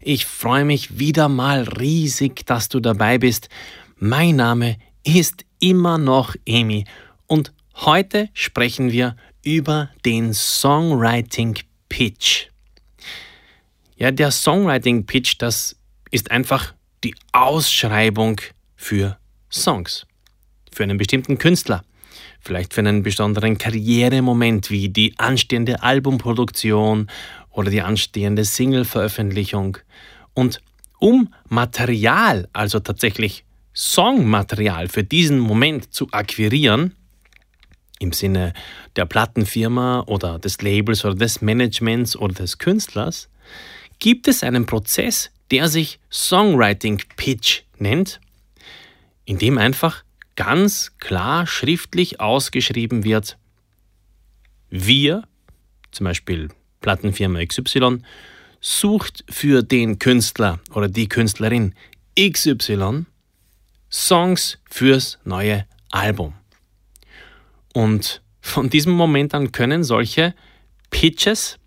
Ich freue mich wieder mal riesig, dass du dabei bist. Mein Name ist immer noch Emi und heute sprechen wir über den Songwriting Pitch. Ja, der Songwriting Pitch, das ist einfach die Ausschreibung für Songs, für einen bestimmten Künstler vielleicht für einen besonderen Karrieremoment wie die anstehende Albumproduktion oder die anstehende Single-Veröffentlichung. Und um Material, also tatsächlich Songmaterial für diesen Moment zu akquirieren, im Sinne der Plattenfirma oder des Labels oder des Managements oder des Künstlers, gibt es einen Prozess, der sich Songwriting Pitch nennt, in dem einfach ganz klar schriftlich ausgeschrieben wird, wir, zum Beispiel Plattenfirma XY, sucht für den Künstler oder die Künstlerin XY Songs fürs neue Album. Und von diesem Moment an können solche Pitches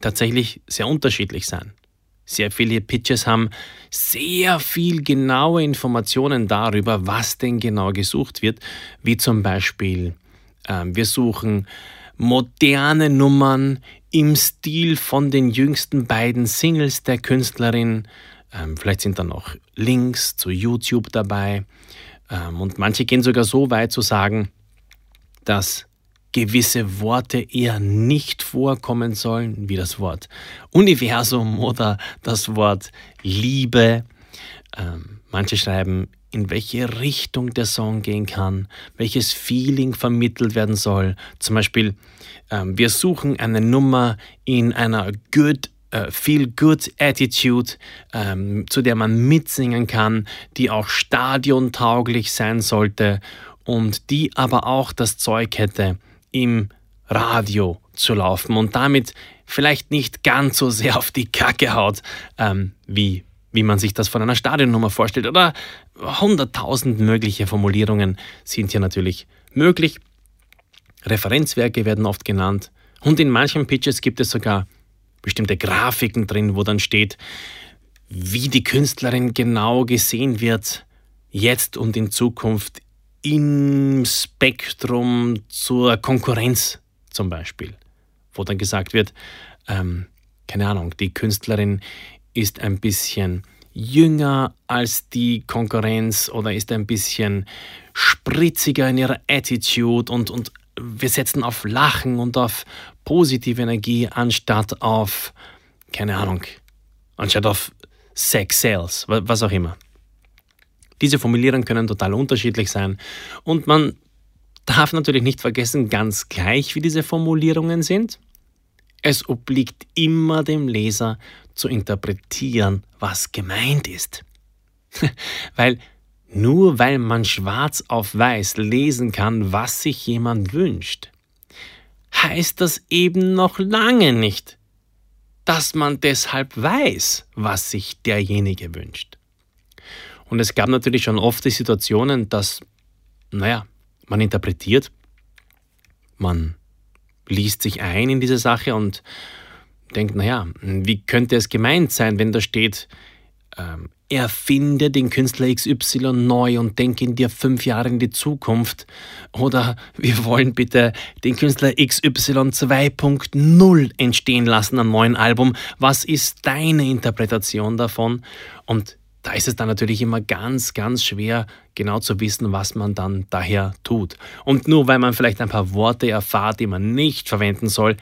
tatsächlich sehr unterschiedlich sein. Sehr viele Pitches haben sehr viel genaue Informationen darüber, was denn genau gesucht wird, wie zum Beispiel äh, wir suchen moderne Nummern im Stil von den jüngsten beiden Singles der Künstlerin. Ähm, vielleicht sind da noch Links zu YouTube dabei. Ähm, und manche gehen sogar so weit zu sagen, dass gewisse Worte eher nicht vorkommen sollen, wie das Wort Universum oder das Wort Liebe. Ähm, manche schreiben, in welche Richtung der Song gehen kann, welches Feeling vermittelt werden soll. Zum Beispiel, ähm, wir suchen eine Nummer in einer good äh, Feel Good Attitude, ähm, zu der man mitsingen kann, die auch stadiontauglich sein sollte und die aber auch das Zeug hätte, im Radio zu laufen und damit vielleicht nicht ganz so sehr auf die Kacke haut, ähm, wie, wie man sich das von einer Stadionnummer vorstellt. Oder hunderttausend mögliche Formulierungen sind hier natürlich möglich. Referenzwerke werden oft genannt und in manchen Pitches gibt es sogar bestimmte Grafiken drin, wo dann steht, wie die Künstlerin genau gesehen wird, jetzt und in Zukunft im Spektrum zur Konkurrenz zum Beispiel, wo dann gesagt wird, ähm, keine Ahnung, die Künstlerin ist ein bisschen jünger als die Konkurrenz oder ist ein bisschen spritziger in ihrer Attitude und, und wir setzen auf Lachen und auf positive Energie anstatt auf, keine Ahnung, anstatt auf Sex Sales, was auch immer. Diese Formulierungen können total unterschiedlich sein und man darf natürlich nicht vergessen, ganz gleich wie diese Formulierungen sind, es obliegt immer dem Leser zu interpretieren, was gemeint ist. weil nur weil man schwarz auf weiß lesen kann, was sich jemand wünscht, heißt das eben noch lange nicht, dass man deshalb weiß, was sich derjenige wünscht. Und es gab natürlich schon oft die Situationen, dass, naja, man interpretiert, man liest sich ein in diese Sache und denkt, naja, wie könnte es gemeint sein, wenn da steht, ähm, erfinde den Künstler XY neu und denke in dir fünf Jahre in die Zukunft. Oder wir wollen bitte den Künstler XY 2.0 entstehen lassen am neuen Album. Was ist deine Interpretation davon? Und da ist es dann natürlich immer ganz, ganz schwer, genau zu wissen, was man dann daher tut. Und nur weil man vielleicht ein paar Worte erfahrt, die man nicht verwenden soll,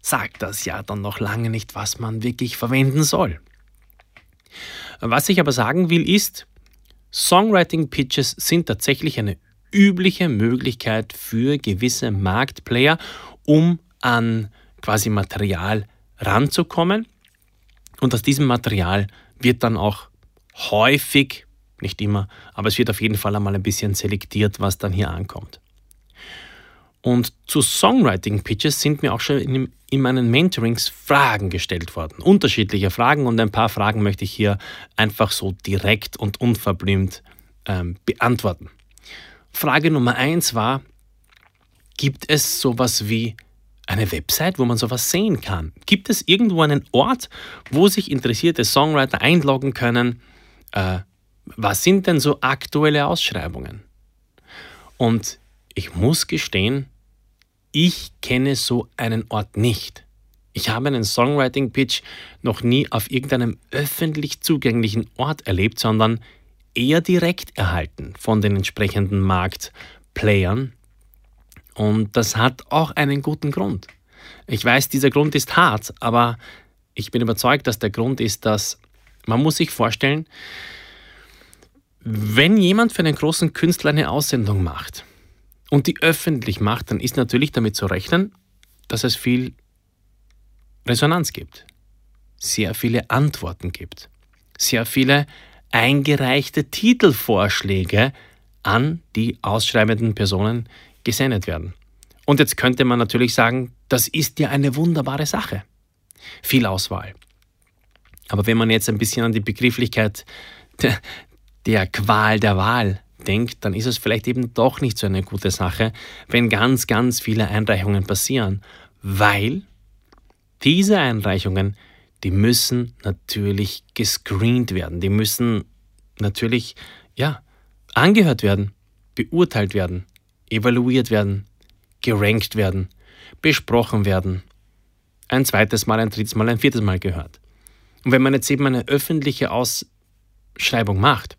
sagt das ja dann noch lange nicht, was man wirklich verwenden soll. Was ich aber sagen will, ist, Songwriting-Pitches sind tatsächlich eine übliche Möglichkeit für gewisse Marktplayer, um an quasi Material ranzukommen und aus diesem Material wird dann auch häufig, nicht immer, aber es wird auf jeden Fall einmal ein bisschen selektiert, was dann hier ankommt. Und zu Songwriting-Pitches sind mir auch schon in, in, meinen Mentorings Fragen gestellt worden. Unterschiedliche Fragen und ein paar Fragen möchte ich hier einfach so direkt und unverblümt ähm, beantworten. Frage Nummer eins war, gibt es sowas wie eine Website, wo man sowas sehen kann? Gibt es irgendwo einen Ort, wo sich interessierte Songwriter einloggen können? Äh, was sind denn so aktuelle Ausschreibungen? Und ich muss gestehen, ich kenne so einen Ort nicht. Ich habe einen Songwriting-Pitch noch nie auf irgendeinem öffentlich zugänglichen Ort erlebt, sondern eher direkt erhalten von den entsprechenden Marktplayern. Und das hat auch einen guten Grund. Ich weiß, dieser Grund ist hart, aber ich bin überzeugt, dass der Grund ist, dass man muss sich vorstellen, wenn jemand für einen großen Künstler eine Aussendung macht, und die öffentlich macht, dann ist natürlich damit zu rechnen, dass es viel Resonanz gibt, sehr viele Antworten gibt, sehr viele eingereichte Titelvorschläge an die ausschreibenden Personen gesendet werden. Und jetzt könnte man natürlich sagen, das ist ja eine wunderbare Sache. Viel Auswahl. Aber wenn man jetzt ein bisschen an die Begrifflichkeit der, der Qual der Wahl denkt, dann ist es vielleicht eben doch nicht so eine gute Sache, wenn ganz, ganz viele Einreichungen passieren, weil diese Einreichungen, die müssen natürlich gescreent werden, die müssen natürlich, ja, angehört werden, beurteilt werden, evaluiert werden, gerankt werden, besprochen werden, ein zweites Mal, ein drittes Mal, ein viertes Mal gehört. Und wenn man jetzt eben eine öffentliche Ausschreibung macht,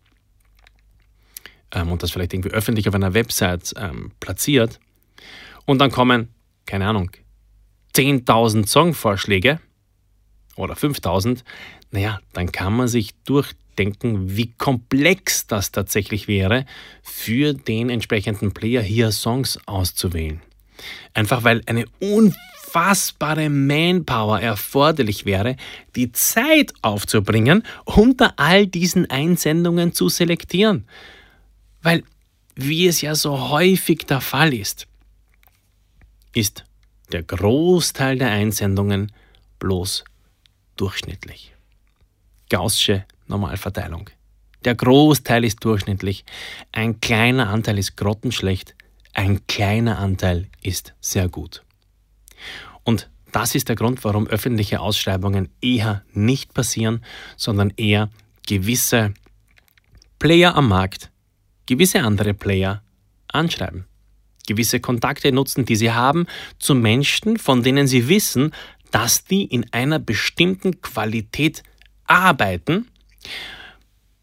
ähm, und das vielleicht irgendwie öffentlich auf einer Website ähm, platziert und dann kommen, keine Ahnung, 10.000 Songvorschläge oder 5.000, naja, dann kann man sich durchdenken, wie komplex das tatsächlich wäre, für den entsprechenden Player hier Songs auszuwählen. Einfach weil eine unfassbare Manpower erforderlich wäre, die Zeit aufzubringen, unter all diesen Einsendungen zu selektieren. Weil, wie es ja so häufig der Fall ist, ist der Großteil der Einsendungen bloß durchschnittlich. Gaußsche Normalverteilung. Der Großteil ist durchschnittlich, ein kleiner Anteil ist grottenschlecht, ein kleiner Anteil ist sehr gut. Und das ist der Grund, warum öffentliche Ausschreibungen eher nicht passieren, sondern eher gewisse Player am Markt gewisse andere Player anschreiben. Gewisse Kontakte nutzen, die sie haben, zu Menschen, von denen sie wissen, dass die in einer bestimmten Qualität arbeiten.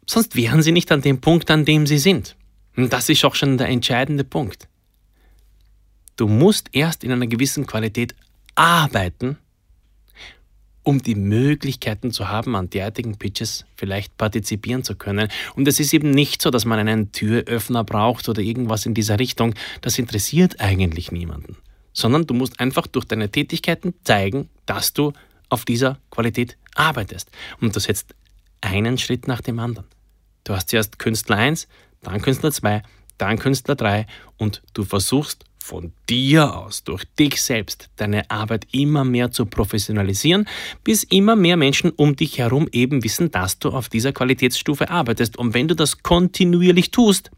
Sonst wären sie nicht an dem Punkt, an dem sie sind. Und das ist auch schon der entscheidende Punkt. Du musst erst in einer gewissen Qualität arbeiten, um die Möglichkeiten zu haben, an derartigen Pitches vielleicht partizipieren zu können. Und es ist eben nicht so, dass man einen Türöffner braucht oder irgendwas in dieser Richtung. Das interessiert eigentlich niemanden. Sondern du musst einfach durch deine Tätigkeiten zeigen, dass du auf dieser Qualität arbeitest. Und du setzt einen Schritt nach dem anderen. Du hast zuerst Künstler 1, dann Künstler 2, dann Künstler 3 und du versuchst von dir aus, durch dich selbst, deine Arbeit immer mehr zu professionalisieren, bis immer mehr Menschen um dich herum eben wissen, dass du auf dieser Qualitätsstufe arbeitest. Und wenn du das kontinuierlich tust,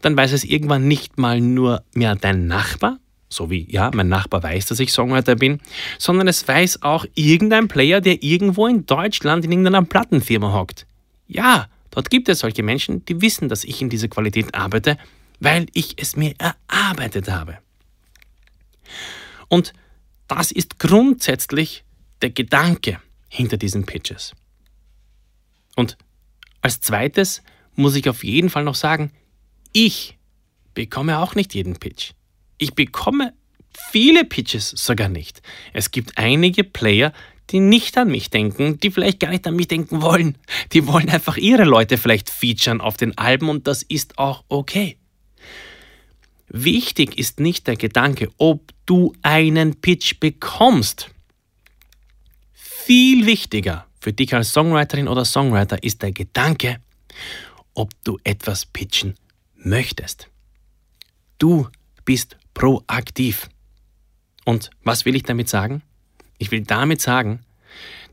dann weiß es irgendwann nicht mal nur mehr dein Nachbar, so wie, ja, mein Nachbar weiß, dass ich Songwriter bin, sondern es weiß auch irgendein Player, der irgendwo in Deutschland in irgendeiner Plattenfirma hockt. Ja, dort gibt es solche Menschen, die wissen, dass ich in dieser Qualität arbeite weil ich es mir erarbeitet habe. Und das ist grundsätzlich der Gedanke hinter diesen Pitches. Und als zweites muss ich auf jeden Fall noch sagen, ich bekomme auch nicht jeden Pitch. Ich bekomme viele Pitches sogar nicht. Es gibt einige Player, die nicht an mich denken, die vielleicht gar nicht an mich denken wollen. Die wollen einfach ihre Leute vielleicht featuren auf den Alben und das ist auch okay. Wichtig ist nicht der Gedanke, ob du einen Pitch bekommst. Viel wichtiger, für dich als Songwriterin oder Songwriter ist der Gedanke, ob du etwas pitchen möchtest. Du bist proaktiv. Und was will ich damit sagen? Ich will damit sagen,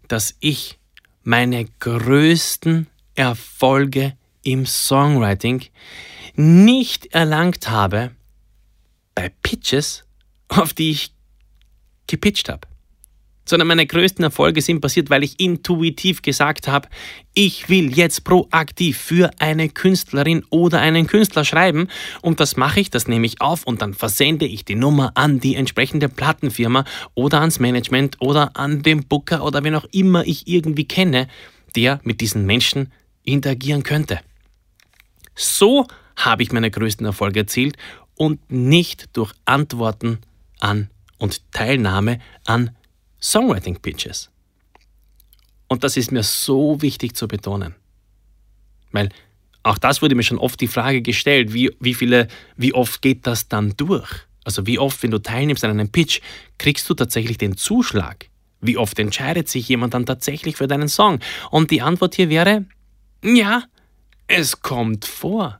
dass ich meine größten Erfolge im Songwriting nicht erlangt habe bei Pitches, auf die ich gepitcht habe sondern meine größten Erfolge sind passiert, weil ich intuitiv gesagt habe, ich will jetzt proaktiv für eine Künstlerin oder einen Künstler schreiben und das mache ich, das nehme ich auf und dann versende ich die Nummer an die entsprechende Plattenfirma oder ans Management oder an den Booker oder wen auch immer ich irgendwie kenne, der mit diesen Menschen interagieren könnte. So habe ich meine größten Erfolge erzielt und nicht durch Antworten an und Teilnahme an Songwriting Pitches. Und das ist mir so wichtig zu betonen. Weil auch das wurde mir schon oft die Frage gestellt, wie, wie, viele, wie oft geht das dann durch? Also wie oft, wenn du teilnimmst an einem Pitch, kriegst du tatsächlich den Zuschlag? Wie oft entscheidet sich jemand dann tatsächlich für deinen Song? Und die Antwort hier wäre, ja, es kommt vor.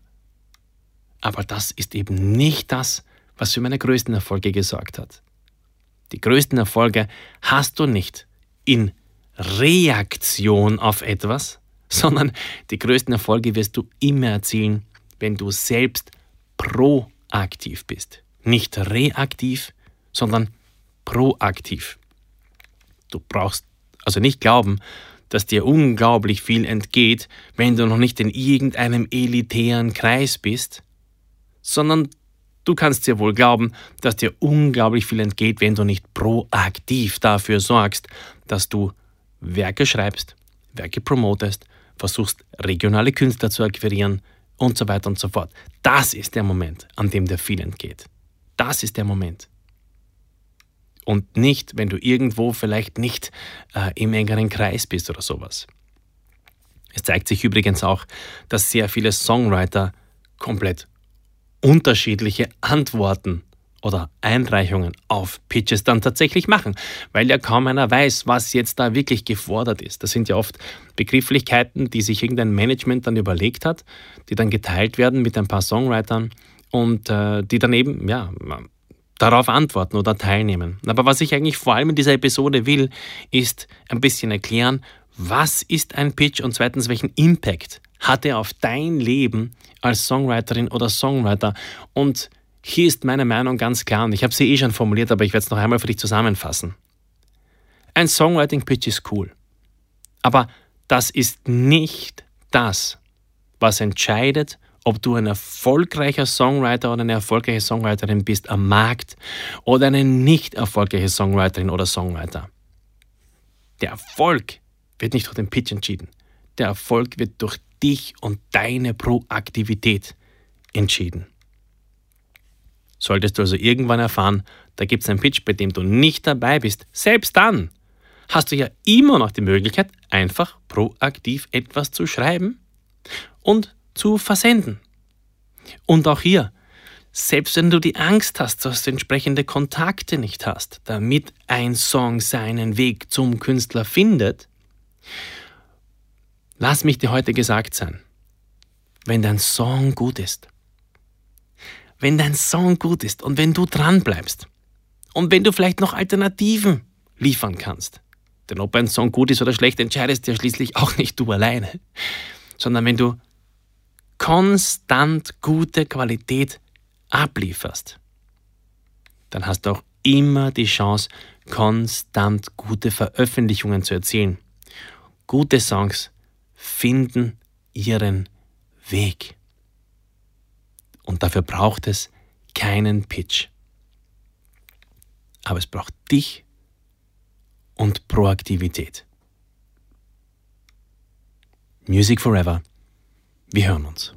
Aber das ist eben nicht das, was für meine größten Erfolge gesorgt hat. Die größten Erfolge hast du nicht in Reaktion auf etwas, sondern die größten Erfolge wirst du immer erzielen, wenn du selbst proaktiv bist. Nicht reaktiv, sondern proaktiv. Du brauchst also nicht glauben, dass dir unglaublich viel entgeht, wenn du noch nicht in irgendeinem elitären Kreis bist, sondern Du kannst dir wohl glauben, dass dir unglaublich viel entgeht, wenn du nicht proaktiv dafür sorgst, dass du Werke schreibst, Werke promotest, versuchst regionale Künstler zu akquirieren und so weiter und so fort. Das ist der Moment, an dem dir viel entgeht. Das ist der Moment. Und nicht, wenn du irgendwo vielleicht nicht äh, im engeren Kreis bist oder sowas. Es zeigt sich übrigens auch, dass sehr viele Songwriter komplett unterschiedliche Antworten oder Einreichungen auf Pitches dann tatsächlich machen, weil ja kaum einer weiß, was jetzt da wirklich gefordert ist. Das sind ja oft Begrifflichkeiten, die sich irgendein Management dann überlegt hat, die dann geteilt werden mit ein paar Songwritern und äh, die dann eben, ja, darauf antworten oder teilnehmen. Aber was ich eigentlich vor allem in dieser Episode will, ist ein bisschen erklären, was ist ein Pitch und zweitens, welchen Impact hat er auf dein Leben als Songwriterin oder Songwriter? Und hier ist meine Meinung ganz klar und ich habe sie eh schon formuliert, aber ich werde es noch einmal für dich zusammenfassen. Ein Songwriting-Pitch ist cool, aber das ist nicht das, was entscheidet, ob du ein erfolgreicher Songwriter oder eine erfolgreiche Songwriterin bist am Markt oder eine nicht erfolgreiche Songwriterin oder Songwriter. Der Erfolg wird nicht durch den Pitch entschieden. Der Erfolg wird durch dich und deine Proaktivität entschieden. Solltest du also irgendwann erfahren, da gibt es einen Pitch, bei dem du nicht dabei bist, selbst dann hast du ja immer noch die Möglichkeit, einfach proaktiv etwas zu schreiben und zu versenden. Und auch hier, selbst wenn du die Angst hast, dass du entsprechende Kontakte nicht hast, damit ein Song seinen Weg zum Künstler findet, Lass mich dir heute gesagt sein, wenn dein Song gut ist, wenn dein Song gut ist und wenn du dran bleibst und wenn du vielleicht noch Alternativen liefern kannst, denn ob ein Song gut ist oder schlecht, entscheidest ja schließlich auch nicht du alleine, sondern wenn du konstant gute Qualität ablieferst, dann hast du auch immer die Chance, konstant gute Veröffentlichungen zu erzielen. Gute Songs finden ihren Weg. Und dafür braucht es keinen Pitch. Aber es braucht dich und Proaktivität. Music Forever. Wir hören uns.